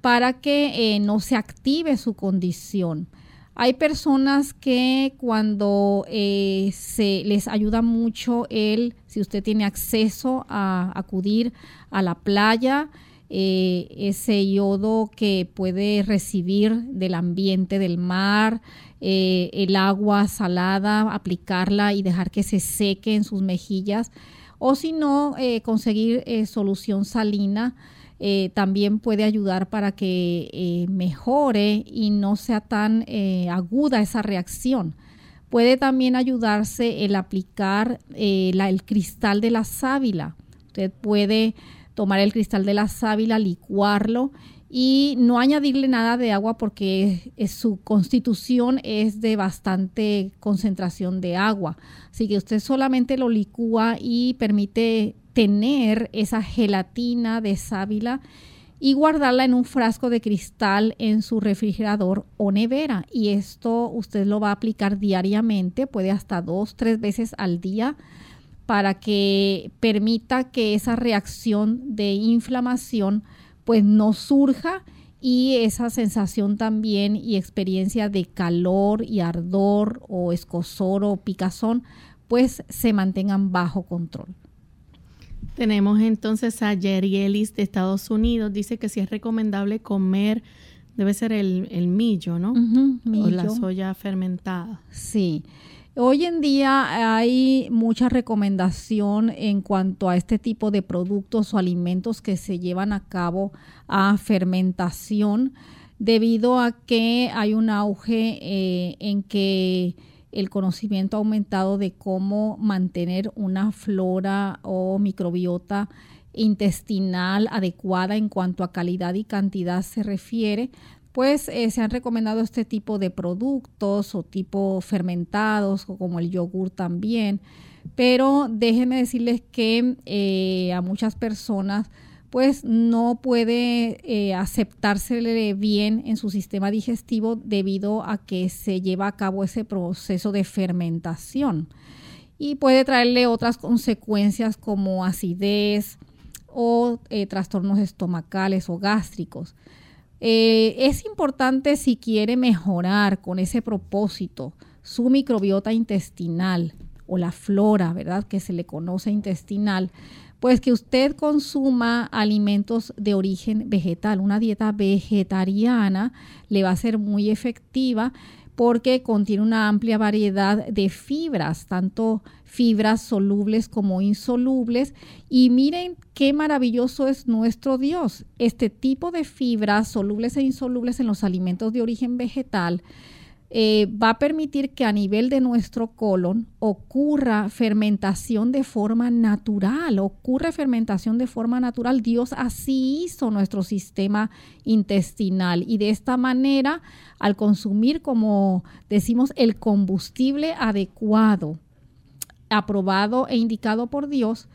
para que eh, no se active su condición. Hay personas que cuando eh, se les ayuda mucho el, si usted tiene acceso a acudir a la playa, eh, ese yodo que puede recibir del ambiente del mar, eh, el agua salada, aplicarla y dejar que se seque en sus mejillas, o si no, conseguir solución salina eh, también puede ayudar para que eh, mejore y no sea tan eh, aguda esa reacción. Puede también ayudarse el aplicar el cristal de la sábila. Usted puede tomar el cristal de la sábila, licuarlo y no añadirle nada de agua porque su constitución es de bastante concentración de agua. Así que usted solamente lo licúa y permite tener esa gelatina de sábila y guardarla en un frasco de cristal en su refrigerador o nevera. Y esto usted lo va a aplicar diariamente, puede hasta dos, tres veces al día, para que permita que esa reacción de inflamación pues no surja y esa sensación también y experiencia de calor y ardor o escosor o picazón pues se mantengan bajo control. Tenemos entonces a Yerielis de Estados Unidos. Dice que si es recomendable comer, debe ser el, millo, ¿no? O la soya fermentada. Sí. Hoy en día hay mucha recomendación en cuanto a este tipo de productos o alimentos que se llevan a cabo a fermentación debido a que hay un auge eh, en que el conocimiento aumentado de cómo mantener una flora o microbiota intestinal adecuada en cuanto a calidad y cantidad se refiere, pues eh, se han recomendado este tipo de productos o tipo fermentados o como el yogur también. Pero déjenme decirles que eh, a muchas personas pues no puede eh, aceptársele bien en su sistema digestivo debido a que se lleva a cabo ese proceso de fermentación y puede traerle otras consecuencias como acidez o eh, trastornos estomacales o gástricos. Eh, es importante si quiere mejorar con ese propósito su microbiota intestinal o la flora, ¿verdad? Que se le conoce intestinal Pues que usted consuma alimentos de origen vegetal. Una dieta vegetariana le va a ser muy efectiva porque contiene una amplia variedad de fibras, tanto fibras solubles como insolubles. Y miren qué maravilloso es nuestro Dios. Este tipo de fibras solubles e insolubles en los alimentos de origen vegetal eh, va a permitir que a nivel de nuestro colon ocurra fermentación de forma natural, ocurre fermentación de forma natural. Dios así hizo nuestro sistema intestinal y de esta manera, al consumir, como decimos, el combustible adecuado, aprobado e indicado por Dios,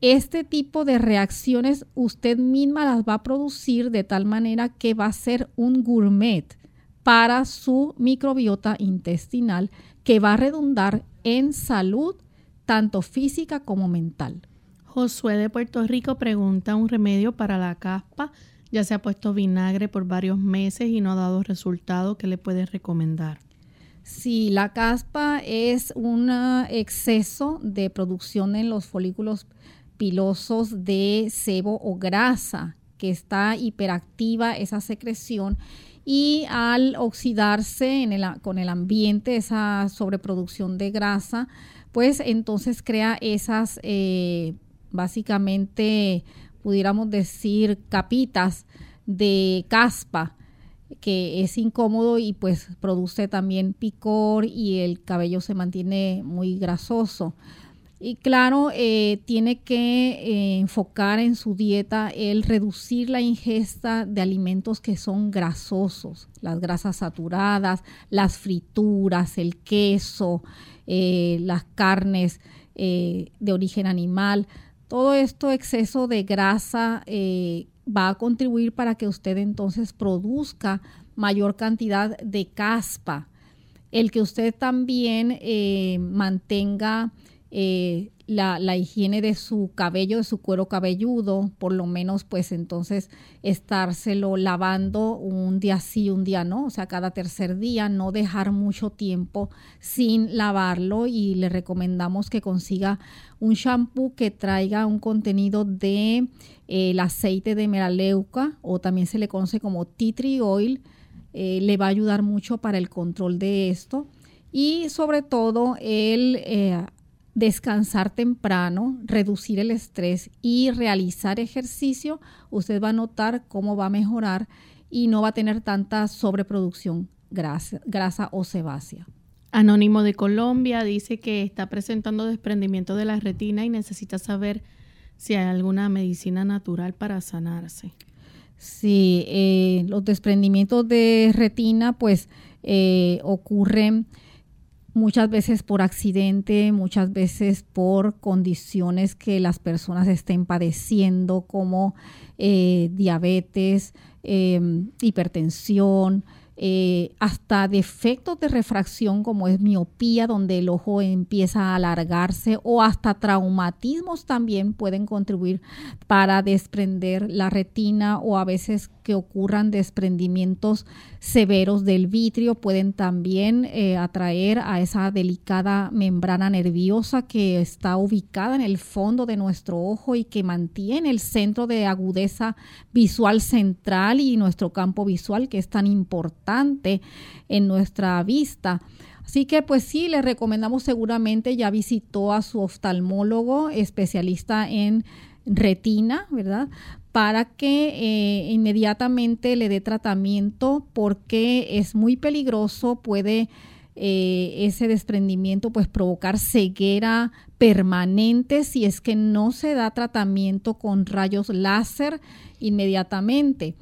este tipo de reacciones usted misma las va a producir de tal manera que va a ser un gourmet para su microbiota intestinal que va a redundar en salud tanto física como mental. Josué de Puerto Rico pregunta un remedio para la caspa. Ya se ha puesto vinagre por varios meses y no ha dado resultado. ¿Qué le puede recomendar? Si la caspa es un exceso de producción en los folículos pilosos de sebo o grasa, que está hiperactiva esa secreción y al oxidarse con el ambiente, esa sobreproducción de grasa, pues entonces crea esas, eh, básicamente, pudiéramos decir, capitas de caspa que es incómodo y pues produce también picor y el cabello se mantiene muy grasoso. Y claro, eh, tiene que eh, enfocar en su dieta el reducir la ingesta de alimentos que son grasosos, las grasas saturadas, las frituras, el queso, eh, las carnes de origen animal. Todo esto exceso de grasa va a contribuir para que usted entonces produzca mayor cantidad de caspa. El que usted también mantenga eh, la, higiene de su cabello, de su cuero cabelludo, por lo menos pues entonces estárselo lavando un día sí, un día no, o sea, cada tercer día, no dejar mucho tiempo sin lavarlo. Y le recomendamos que consiga un shampoo que traiga un contenido de eh, el aceite de meraleuca o también se le conoce como tea tree oil, eh, le va a ayudar mucho para el control de esto. Y sobre todo el descansar temprano, reducir el estrés y realizar ejercicio, usted va a notar cómo va a mejorar y no va a tener tanta sobreproducción grasa, grasa o sebácea. Anónimo de Colombia dice que está presentando desprendimiento de la retina y necesita saber si hay alguna medicina natural para sanarse. Sí, eh, los desprendimientos de retina pues eh, ocurren muchas veces por accidente, muchas veces por condiciones que las personas estén padeciendo como eh, diabetes, em, hipertensión, eh, hasta defectos de refracción como es miopía, donde el ojo empieza a alargarse, o hasta traumatismos también pueden contribuir para desprender la retina o a veces que ocurran desprendimientos severos del vitrio pueden también eh, atraer a esa delicada membrana nerviosa que está ubicada en el fondo de nuestro ojo y que mantiene el centro de agudeza visual central y nuestro campo visual que es tan importante en nuestra vista. Así que pues sí, le recomendamos seguramente, ya visitó a su oftalmólogo especialista en retina, ¿verdad? Para que eh, inmediatamente le dé tratamiento porque es muy peligroso, puede eh, ese desprendimiento pues provocar ceguera permanente si es que no se da tratamiento con rayos láser inmediatamente.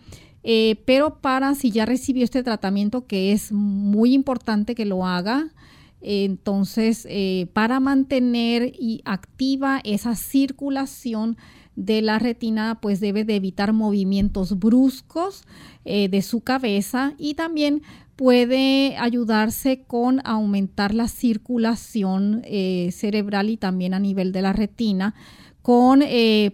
Eh, pero para si ya recibió este tratamiento que es muy importante que lo haga, entonces, eh, para mantener y activa esa circulación de la retina, pues debe de evitar movimientos bruscos eh, de su cabeza y también puede ayudarse con aumentar la circulación eh, cerebral y también a nivel de la retina con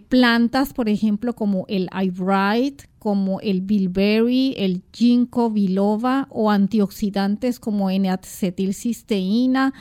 plantas, por ejemplo, como el eyebright, como el bilberry, el ginkgo biloba o antioxidantes como N-acetilcisteína,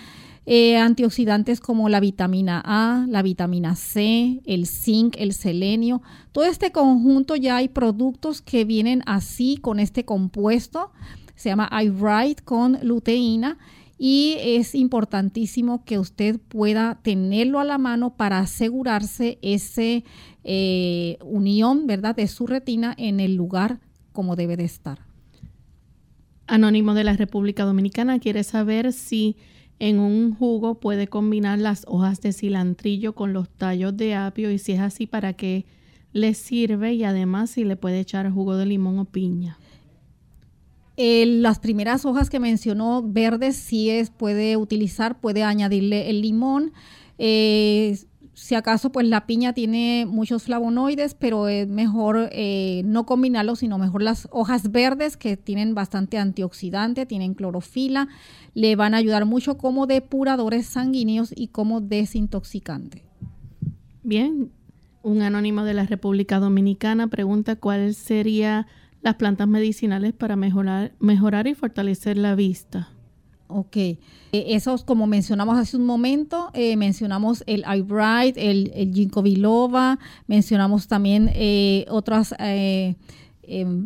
eh, antioxidantes como la vitamina A, la vitamina C, el zinc, el selenio. Todo este conjunto ya hay productos que vienen así con este compuesto. Se llama iRite con luteína y es importantísimo que usted pueda tenerlo a la mano para asegurarse esa eh, unión, ¿verdad?, de su retina en el lugar como debe de estar. Anónimo de la República Dominicana quiere saber si en un jugo puede combinar las hojas de cilantrillo con los tallos de apio y si es así, ¿para qué le sirve? Y además si le puede echar jugo de limón o piña. Las primeras hojas que mencionó verdes sí es, puede utilizar, puede añadirle el limón. Eh, si acaso pues la piña tiene muchos flavonoides, pero es mejor eh, no combinarlo, sino mejor las hojas verdes que tienen bastante antioxidante, tienen clorofila, le van a ayudar mucho como depuradores sanguíneos y como desintoxicante. Bien, un anónimo de la República Dominicana pregunta cuáles serían las plantas medicinales para mejorar, mejorar y fortalecer la vista. Ok, eh, esos como mencionamos hace un momento, eh, mencionamos el iBright, el, el ginkgo biloba, mencionamos también eh, otros em,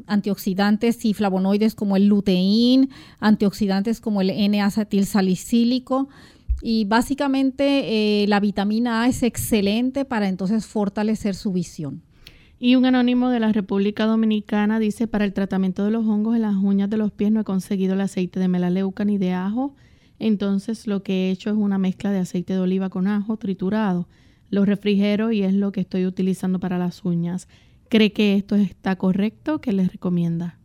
antioxidantes y flavonoides como el luteín, antioxidantes como el N-acetil salicílico. Y básicamente la vitamina A es excelente para entonces fortalecer su visión. Y un anónimo de la República Dominicana dice, para el tratamiento de los hongos en las uñas de los pies no he conseguido el aceite de melaleuca ni de ajo, entonces lo que he hecho es una mezcla de aceite de oliva con ajo triturado. Lo refrigero y es lo que estoy utilizando para las uñas. ¿Cree que esto está correcto? ¿Qué les recomienda?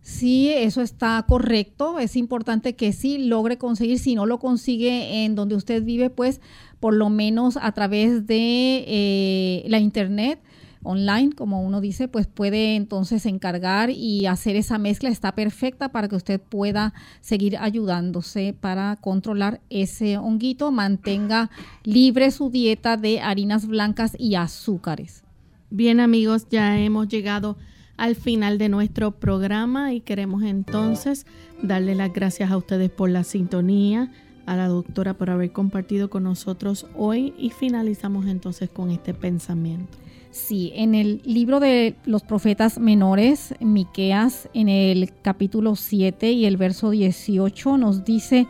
Sí, eso está correcto. Es importante que sí logre conseguir, si no lo consigue en donde usted vive, pues por lo menos a través de eh, la internet online, como uno dice, pues puede entonces encargar y hacer esa mezcla. Está perfecta para que usted pueda seguir ayudándose para controlar ese honguito, mantenga libre su dieta de harinas blancas y azúcares. Bien amigos, ya hemos llegado al final de nuestro programa y queremos entonces darle las gracias a ustedes por la sintonía, a la doctora por haber compartido con nosotros hoy y finalizamos entonces con este pensamiento. Sí, en el libro de los profetas menores, Miqueas, en el capítulo 7 y el verso 18 nos dice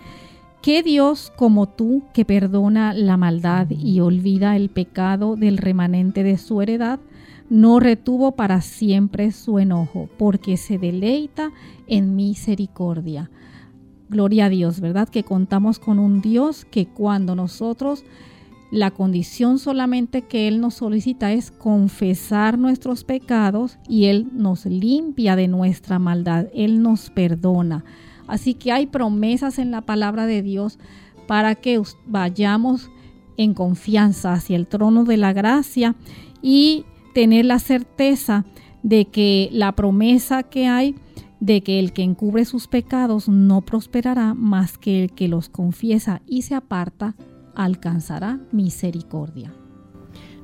que Dios como tú que perdona la maldad y olvida el pecado del remanente de su heredad, no retuvo para siempre su enojo, porque se deleita en misericordia. Gloria a Dios, ¿verdad? Que contamos con un Dios que cuando nosotros la condición solamente que Él nos solicita es confesar nuestros pecados y Él nos limpia de nuestra maldad, Él nos perdona. Así que hay promesas en la palabra de Dios para que vayamos en confianza hacia el trono de la gracia y tener la certeza de que la promesa que hay de que el que encubre sus pecados no prosperará más que el que los confiesa y se aparta alcanzará misericordia.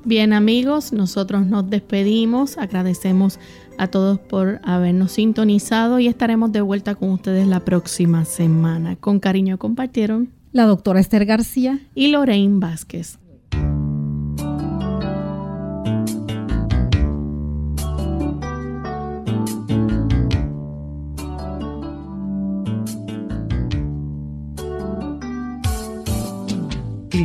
Bien amigos, nosotros nos despedimos, agradecemos a todos por habernos sintonizado y estaremos de vuelta con ustedes la próxima semana. Con cariño compartieron la doctora Esther García y Lorraine Vázquez.